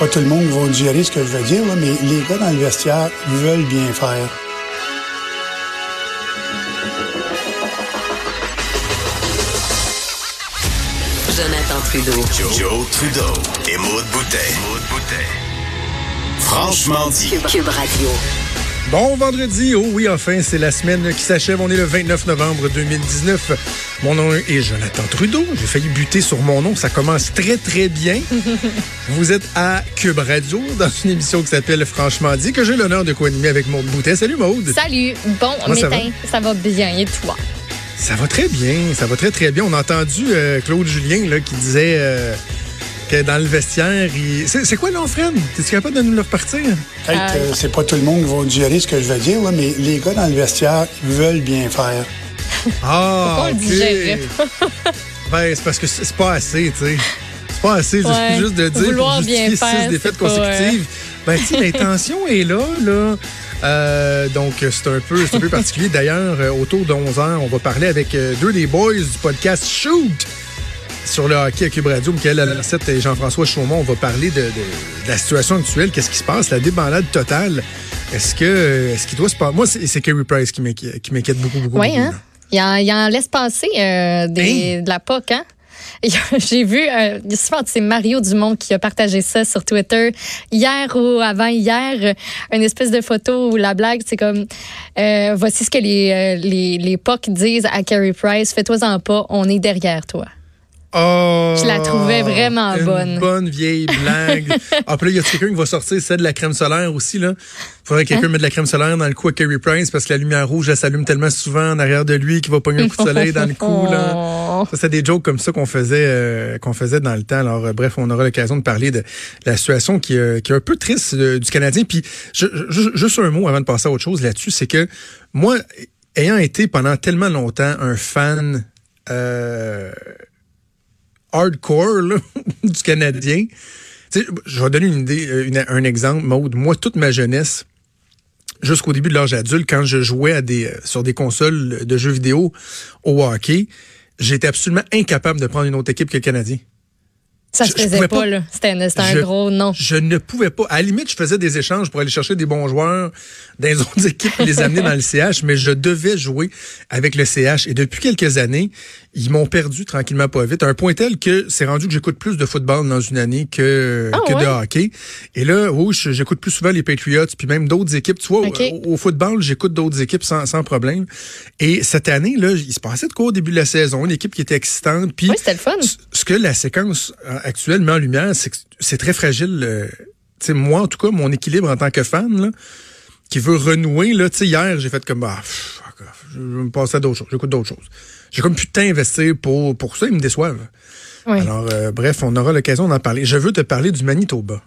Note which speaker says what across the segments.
Speaker 1: Pas tout le monde va digérer ce que je veux dire, là, mais les gars dans le vestiaire veulent bien faire.
Speaker 2: Jonathan Trudeau.
Speaker 3: Joe, Joe Trudeau et Maude Boutet. Franchement dit.
Speaker 2: Cube, Cube Radio.
Speaker 4: Bon vendredi, oh oui, enfin, c'est la semaine qui s'achève. On est le 29 novembre 2019. Mon nom est Jonathan Trudeau. J'ai failli buter sur mon nom. Ça commence très, très bien. Vous êtes à Cube Radio dans une émission qui s'appelle Franchement dit, que j'ai l'honneur de co-animer avec Maude Boutet. Salut Maude.
Speaker 5: Salut. Bon,
Speaker 4: Comment ça
Speaker 5: matin. Ça va bien. Et toi?
Speaker 4: Ça va très bien. Ça va très, très bien. On a entendu euh, Claude Julien là, qui disait euh, que dans le vestiaire, il... c'est, c'est quoi, Fred? T'es-tu capable de nous le repartir?
Speaker 1: Peut-être que c'est pas tout le monde qui va digérer ce que je veux dire, là, mais les gars dans le vestiaire veulent bien faire.
Speaker 4: Ah,
Speaker 5: Pourquoi on le
Speaker 4: ok.
Speaker 5: digérait
Speaker 4: Ben, c'est parce que c'est pas assez, tu sais. C'est pas assez juste,
Speaker 5: Ouais.
Speaker 4: juste de dire
Speaker 5: Vouloir
Speaker 4: pour justifier
Speaker 5: bien
Speaker 4: six défaites
Speaker 5: pas,
Speaker 4: consécutives. Ben, tu sais, l'intention est là, là. Euh, donc, c'est un peu, c'est un peu particulier. D'ailleurs, euh, autour de 11 h on va parler avec euh, deux des boys du podcast Shoot sur le hockey à Cube Radio. Michael Alancette et Jean-François Chaumont. On va parler de, de- de la situation actuelle. Qu'est-ce qui se passe? La débandade totale. Est-ce que, est-ce qu'il doit se passer? Moi, c'est Kerry Price qui m'inquiète qui m'inquiète beaucoup, beaucoup.
Speaker 5: Oui,
Speaker 4: beaucoup,
Speaker 5: hein? Il en, il en laisse passer euh, des, de la POC, hein? J'ai vu, euh, souvent, c'est Mario Dumont qui a partagé ça sur Twitter hier ou avant-hier, euh, une espèce de photo où la blague, c'est comme euh, voici ce que les, euh, les, les POC disent à Carey Price, fais-toi-en pas, on est derrière toi.
Speaker 4: Oh,
Speaker 5: Je la trouvais vraiment
Speaker 4: une
Speaker 5: bonne.
Speaker 4: bonne vieille blague. ah, puis là, il y a quelqu'un qui va sortir, c'est de la crème solaire aussi, là? Faudrait que quelqu'un
Speaker 5: Hein?
Speaker 4: mette de la crème solaire dans le cou à Kerry Price parce que la lumière rouge, elle s'allume tellement souvent en arrière de lui qu'il va pogner un coup de soleil dans le cou, là.
Speaker 5: Oh.
Speaker 4: Ça, c'est des jokes comme ça qu'on faisait, euh, qu'on faisait dans le temps. Alors, euh, bref, on aura l'occasion de parler de la situation qui, euh, qui est un peu triste du Canadien. Puis, je- je- juste un mot avant de passer à autre chose là-dessus, c'est que moi, ayant été pendant tellement longtemps un fan euh, hardcore là, du Canadien, je vais donner une idée, euh, un exemple, Maude. Moi, toute ma jeunesse, jusqu'au début de l'âge adulte, quand je jouais euh, sur des consoles de jeux vidéo au hockey, j'étais absolument incapable de prendre une autre équipe que le Canadien.
Speaker 5: Ça se
Speaker 4: Je-
Speaker 5: faisait pas,
Speaker 4: pas.
Speaker 5: là. C'était un,
Speaker 4: Je-
Speaker 5: gros non.
Speaker 4: Je ne pouvais pas. À la limite, je faisais des échanges pour aller chercher des bons joueurs dans les autres équipes et les amener dans le CH, mais je devais jouer avec le CH. Et depuis quelques années, ils m'ont perdu tranquillement pas vite. Un point tel que c'est rendu que j'écoute plus de football dans une année que,
Speaker 5: Ah
Speaker 4: que
Speaker 5: ouais?
Speaker 4: de hockey. Et là, oui, je- j'écoute plus souvent les Patriots, puis même d'autres équipes. Tu vois, au, au football, j'écoute d'autres équipes sans, sans problème. Et cette année, là, il se passait de quoi au début de la saison? Une équipe qui était excitante. Puis
Speaker 5: Oui, c'était le fun.
Speaker 4: ce que la séquence actuelle met en lumière, c'est que c'est très fragile. euh, tu sais, moi, en tout cas, mon équilibre en tant que fan, là, qui veut renouer, là, tu sais, hier, j'ai fait comme, ah, pff, je vais me passer à d'autres choses, j'écoute d'autres choses. J'ai comme à investir pour, pour ça, ils me déçoivent.
Speaker 5: Oui.
Speaker 4: Alors, euh, bref, on aura l'occasion d'en parler. Je veux te parler du Manitoba.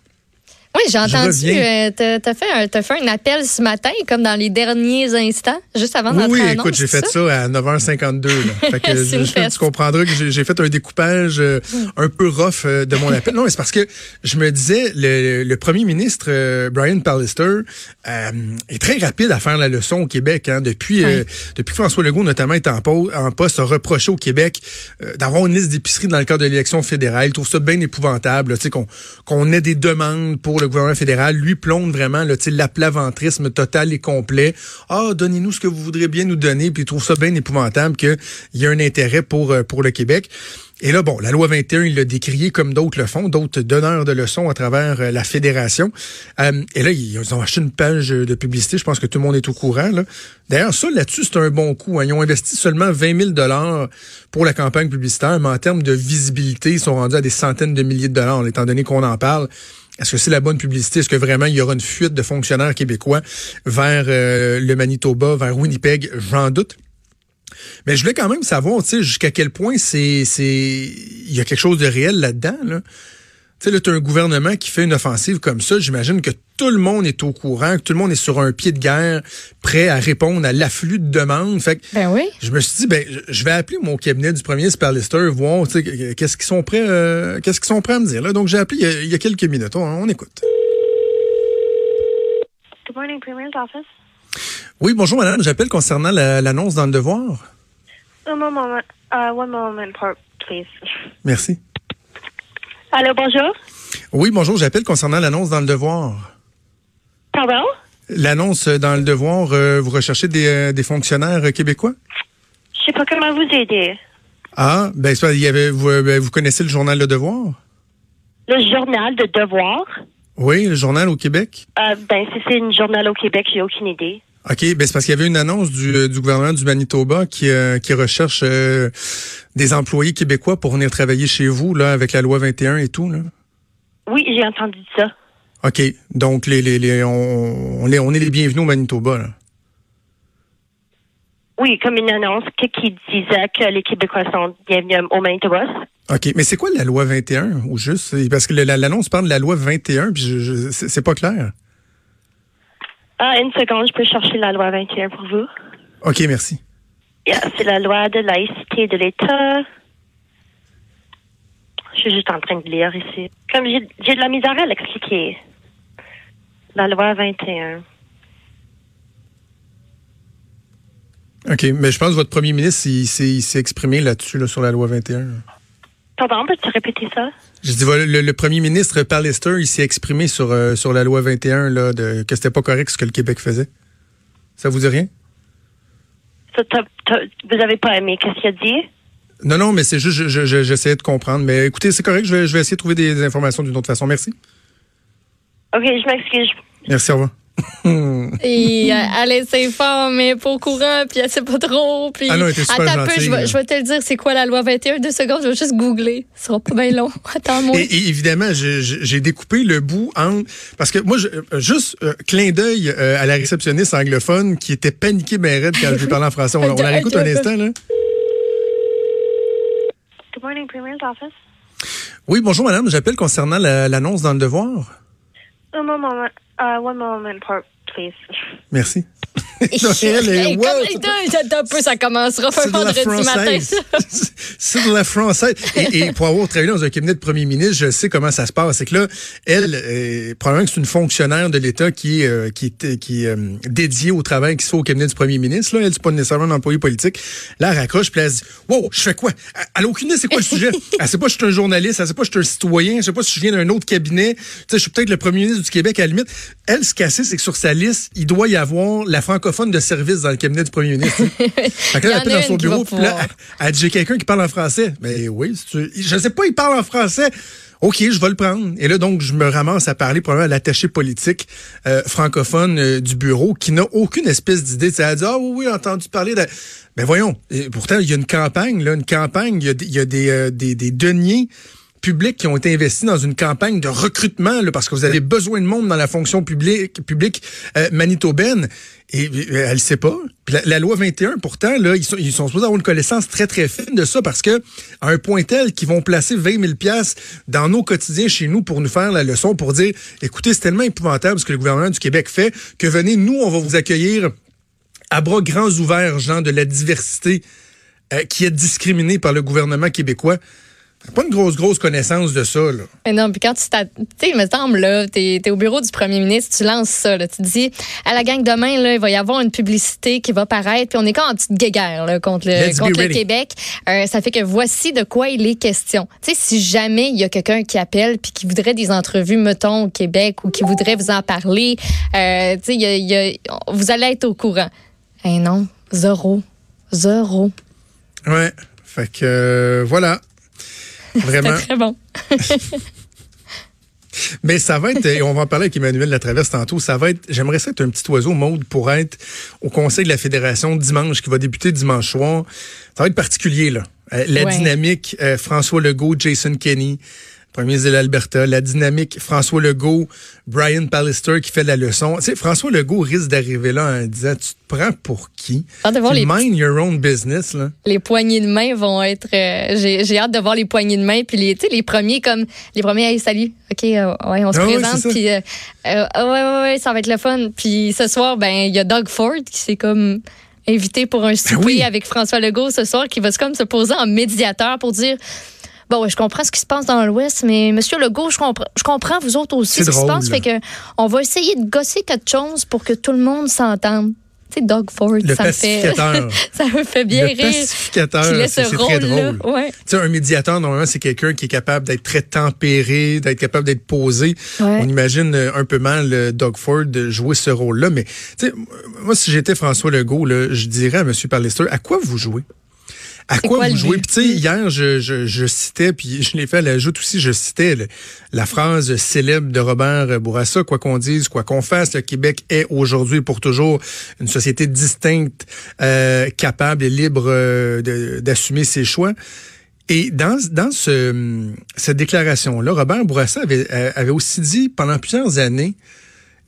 Speaker 5: Oui, j'ai entendu. euh, t'as, fait un, fait un appel ce matin, comme dans les derniers instants, juste avant
Speaker 4: Oui,
Speaker 5: d'entrer
Speaker 4: oui,
Speaker 5: en
Speaker 4: écoute, j'ai fait ça? à 9h52. Là. Fait que je- tu comprendras que j'ai fait un découpage euh, un peu rough euh, de mon appel. Non, mais c'est parce que je me disais, le, le premier ministre, euh, Brian Pallister, euh, est très rapide à faire la leçon au Québec. Hein, depuis, euh, depuis que François Legault, notamment, est en, en poste, a reproché au Québec euh, d'avoir une liste d'épiceries dans le cadre de l'élection fédérale. Il trouve ça bien épouvantable, qu'on ait des demandes pour le gouvernement fédéral. Lui plombe vraiment l'aplaventrisme total et complet. Ah, donnez-nous ce que vous voudrez bien nous donner. Puis il trouve ça bien épouvantable qu'il y a un intérêt pour, euh, pour le Québec. Et là, bon, la loi 21, il l'a décrié comme d'autres le font, d'autres donneurs de leçons à travers euh, la fédération. Euh, et là, ils ont acheté une page de publicité. Je pense que tout le monde est au courant. D'ailleurs, ça, là-dessus, c'est un bon coup. hein. Ils ont investi seulement 20 000 dollars pour la campagne publicitaire, mais en termes de visibilité, ils sont rendus à des centaines de milliers de dollars, étant donné qu'on en parle. Est-ce que c'est la bonne publicité? Est-ce que vraiment il y aura une fuite de fonctionnaires québécois vers euh, le Manitoba, vers Winnipeg? J'en doute. Mais je voulais quand même savoir, tu sais, jusqu'à quel point c'est, c'est, il y a quelque chose de réel là-dedans, là. Tu sais, là, tu as un gouvernement qui fait une offensive comme ça. J'imagine que tout le monde est au courant, que tout le monde est sur un pied de guerre, prêt à répondre à l'afflux de demandes. Fait que
Speaker 5: Ben oui.
Speaker 4: je me suis dit, ben, je- vais appeler mon cabinet du premier Sparlister, voir, tu sais, qu'est-ce qu'ils sont prêts, euh, qu'est-ce qu'ils sont prêts à me dire, là. Donc, j'ai appelé il y a, il y a quelques minutes. On, on écoute.
Speaker 6: Good morning, Premier's office.
Speaker 4: Oui, bonjour, madame. J'appelle concernant la- l'annonce dans le devoir.
Speaker 6: One moment, uh, one moment, please.
Speaker 4: Merci.
Speaker 6: Allô, bonjour.
Speaker 4: Oui, bonjour. J'appelle concernant l'annonce dans le devoir.
Speaker 6: Pardon?
Speaker 4: L'annonce dans le devoir, euh, vous recherchez des, euh, des fonctionnaires euh, québécois?
Speaker 6: Je sais pas comment vous aider.
Speaker 4: Ah, ben, il y avait, vous, ben, vous connaissez le journal Le Devoir?
Speaker 6: Le journal de devoir?
Speaker 4: Oui, le journal au Québec.
Speaker 6: Euh, ben, si c'est un journal au Québec, j'ai aucune idée.
Speaker 4: OK, ben c'est parce qu'il y avait une annonce du, euh, du gouvernement du Manitoba qui, euh, qui recherche euh, des employés québécois pour venir travailler chez vous, là, avec la loi 21 et tout, là.
Speaker 6: Oui, j'ai entendu ça.
Speaker 4: OK, donc les, les, les, on, on, est, on est les bienvenus au Manitoba, là.
Speaker 6: Oui, comme une annonce qui, qui disait que les Québécois sont bienvenus au Manitoba.
Speaker 4: OK, mais c'est quoi la loi 21 ou juste? Parce que l'annonce parle de la loi 21, puis je, je- c'est pas clair.
Speaker 6: Ah, une seconde, je peux chercher la loi 21 pour vous.
Speaker 4: OK, merci.
Speaker 6: Yeah, c'est la loi de laïcité de l'État. Je suis juste en train de lire ici. Comme j'ai de la misère à l'expliquer. La loi 21.
Speaker 4: OK, mais je pense que votre premier ministre, il, s'est- exprimé là-dessus, là, sur la loi 21.
Speaker 6: Pardon, peux-tu répéter ça?
Speaker 4: Je dis, voilà, le, le premier ministre Pallister, il s'est exprimé sur, euh, sur la loi 21, là, de, que c'était pas correct ce que le Québec faisait. Ça vous dit rien?
Speaker 6: Ça, vous avez pas aimé qu'est-ce qu'il a dit?
Speaker 4: Non, non, mais c'est juste, je- je- je- j'essayais de comprendre. Mais écoutez, c'est correct, je vais, je vais essayer de trouver des informations d'une autre façon. Merci.
Speaker 6: Ok, je m'excuse.
Speaker 4: Merci, au revoir.
Speaker 5: Et euh, elle essaie fort, mais pas au courant, puis elle sait pas trop. Puis...
Speaker 4: Ah non, elle était super
Speaker 5: Attends un peu,
Speaker 4: gentille,
Speaker 5: je vais, te le dire, c'est quoi la loi 21? Deux secondes, je vais juste googler. Ce sera pas bien long. Attends-moi.
Speaker 4: Et, et évidemment, j'ai découpé le bout entre... Parce que moi, je- euh, juste euh, clin d'œil euh, à la réceptionniste anglophone qui était paniquée ben raide quand je lui parlais en français. On, on la réécoute un instant, là.
Speaker 6: Good morning, Premier's office.
Speaker 4: Oui, bonjour, madame. J'appelle concernant la- l'annonce dans le devoir.
Speaker 6: One moment, uh, one moment, please.
Speaker 4: Merci. Wow, c'est-
Speaker 5: Attends un peu, ça commencera
Speaker 4: la
Speaker 5: vendredi matin.
Speaker 4: C'est de la française. Et, et pour avoir travaillé dans un cabinet de premier ministre, je sais comment ça se passe. C'est que là, elle, euh, probablement que c'est une fonctionnaire de l'État qui est, euh, qui est, qui est euh, dédiée au travail qui se fait au cabinet du premier ministre. Là, elle, c'est pas nécessairement un employé politique. Là, elle raccroche, puis elle se dit, wow, je fais quoi? Elle a aucune idée c'est quoi le sujet. Elle sait pas si je suis un journaliste, elle sait pas si je suis un citoyen, elle sait pas si je viens d'un autre cabinet. Tu sais, je suis peut-être le premier ministre du Québec à la limite. Elle, ce qu'elle sait, c'est que sur sa liste, il doit y avoir la de service dans le cabinet du premier ministre. Fait que là,
Speaker 5: Il y en
Speaker 4: elle dans son bureau, puis là,
Speaker 5: pouvoir.
Speaker 4: elle dit, j'ai quelqu'un qui parle en français. Mais oui, si tu... je sais pas, il parle en français. OK, je vais le prendre. Et là, donc, je me ramasse à parler probablement à l'attaché politique euh, francophone euh, du bureau qui n'a aucune espèce d'idée. Tu sais, Elle dit, ah oui, oui, entendu parler de... Ben voyons, Et pourtant, il y a une campagne, là, une campagne, il y a, des- il y a des, euh, des, des deniers publics qui ont été investis dans une campagne de recrutement, là, parce que vous avez besoin de monde dans la fonction publique, publique euh, manitobaine. Et euh, elle sait pas. Puis la, la loi 21, pourtant, là, ils sont, ils sont supposés avoir une connaissance très, très fine de ça parce que à un point tel qu'ils vont placer 20 000 piastres dans nos quotidiens chez nous pour nous faire la leçon, pour dire, écoutez, c'est tellement épouvantable ce que le gouvernement du Québec fait que venez, nous, on va vous accueillir à bras grands ouverts, gens de la diversité euh, qui est discriminée par le gouvernement québécois. Pas une grosse, grosse connaissance de ça, là.
Speaker 5: Mais non, puis quand tu t'as- tu sais, il me semble, là, t'es es au bureau du premier ministre, tu lances ça, là, tu te dis, à la gang demain, là, il va y avoir une publicité qui va paraître, puis on est comme en petite guéguerre, là, contre le,
Speaker 4: Let's
Speaker 5: contre le. Québec. Euh, ça fait que voici de quoi il est question. Tu sais, si jamais il y a quelqu'un qui appelle puis qui voudrait des entrevues, mettons, au Québec, ou qui voudrait vous en parler, euh, tu sais, a- y a- vous allez être au courant. Eh non, zéro. Zéro.
Speaker 4: Ouais. Fait que, euh, voilà. Vraiment?
Speaker 5: Très bon.
Speaker 4: Mais ça va être, et on va en parler avec Emmanuel Latraverse tantôt, ça va être, j'aimerais ça être un petit oiseau mode pour être au Conseil de la Fédération dimanche, qui va débuter dimanche soir. Ça va être particulier, là. Euh, la
Speaker 5: Ouais.
Speaker 4: dynamique, euh, François Legault, Jason Kenney. Premier ministre de l'Alberta, la dynamique François Legault, Brian Pallister qui fait la leçon. Tu sais, François Legault risque d'arriver là en disant, tu te prends pour qui?
Speaker 5: Hâte de voir
Speaker 4: Tu
Speaker 5: les
Speaker 4: mind your own business, là.
Speaker 5: les poignées de main vont être. euh, J'ai hâte de voir les poignées de main puis les, tu sais, les premiers comme les premiers. Hey, salut. Ok, euh, ouais, on se
Speaker 4: Ah
Speaker 5: présente puis euh, euh, ouais, ouais, ouais, ça va être le fun. Puis ce soir, ben il y a Doug Ford qui s'est comme invité pour un souper
Speaker 4: Ben oui.
Speaker 5: avec François Legault ce soir, qui va comme se poser en médiateur pour dire. Bon, ouais, je comprends ce qui se passe dans l'Ouest, mais Monsieur Legault, je comprends, je comprends vous autres aussi
Speaker 4: C'est
Speaker 5: ce qui se passe. Fait que on va essayer de gosser quelque chose pour que tout le monde s'entende. Tu sais, Doug Ford,
Speaker 4: Le
Speaker 5: ça me fait, ça me fait bien
Speaker 4: le
Speaker 5: rire.
Speaker 4: pacificateur, c'est
Speaker 5: ce
Speaker 4: c'est très drôle.
Speaker 5: Ouais.
Speaker 4: Tu sais, un médiateur, normalement, c'est quelqu'un qui est capable d'être très tempéré, d'être capable d'être posé.
Speaker 5: Ouais.
Speaker 4: On imagine euh, un peu mal euh, Doug Ford de jouer ce rôle-là. Mais, moi, si j'étais François Legault, là, je dirais à M. Pallister, à quoi vous jouez? À quoi,
Speaker 5: quoi
Speaker 4: vous jouez? Puis tu sais, hier, je, je, je citais, puis je l'ai fait à l'ajout aussi, je citais le- la phrase célèbre de Robert Bourassa, quoi qu'on dise, quoi qu'on fasse, le Québec est aujourd'hui pour toujours une société distincte, euh, capable et libre euh, d'assumer ses choix. Et dans, dans ce, cette déclaration-là, Robert Bourassa avait, euh, avait aussi dit pendant plusieurs années,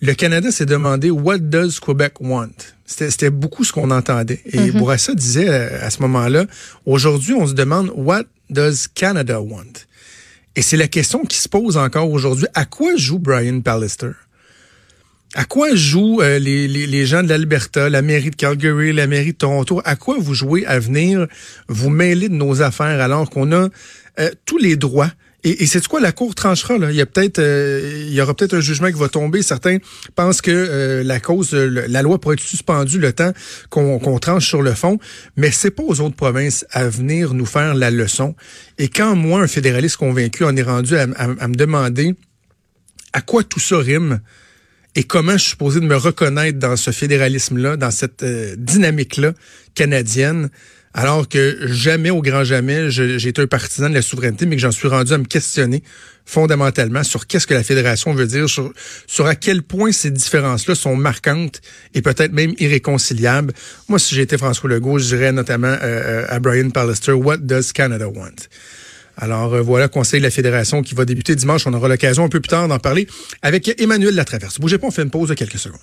Speaker 4: le Canada s'est demandé What does Quebec want? C'était beaucoup ce qu'on entendait. Et Bourassa disait euh, à ce moment-là, aujourd'hui, on se demande What does Canada want? Et c'est la question qui se pose encore aujourd'hui. À quoi joue Brian Pallister? À quoi jouent euh, les, les, les gens de l'Alberta, la mairie de Calgary, la mairie de Toronto? À quoi vous jouez à venir vous mêler de nos affaires alors qu'on a euh, tous les droits? Et, c'est quoi la cour tranchera là? Il y a peut-être, euh, il y aura peut-être un jugement qui va tomber. Certains pensent que euh, la cause, la loi pourrait être suspendue le temps qu'on tranche sur le fond, mais c'est pas aux autres provinces à venir nous faire la leçon. Et quand moi, un fédéraliste convaincu, on est rendu à me demander à quoi tout ça rime et comment je suis supposé de me reconnaître dans ce fédéralisme-là, dans cette euh, dynamique-là canadienne, alors que jamais, au grand jamais, j'ai été un partisan de la souveraineté, mais que j'en suis rendu à me questionner fondamentalement sur qu'est-ce que la fédération veut dire, sur, sur à quel point ces différences-là sont marquantes et peut-être même irréconciliables. Moi, si j'étais François Legault, je dirais notamment euh, euh, à Brian Pallister, What does Canada want? Alors euh, voilà, Conseil de la Fédération qui va débuter dimanche. On aura l'occasion un peu plus tard d'en parler avec Emmanuel Latraverse. Bougez pas, on fait une pause de quelques secondes.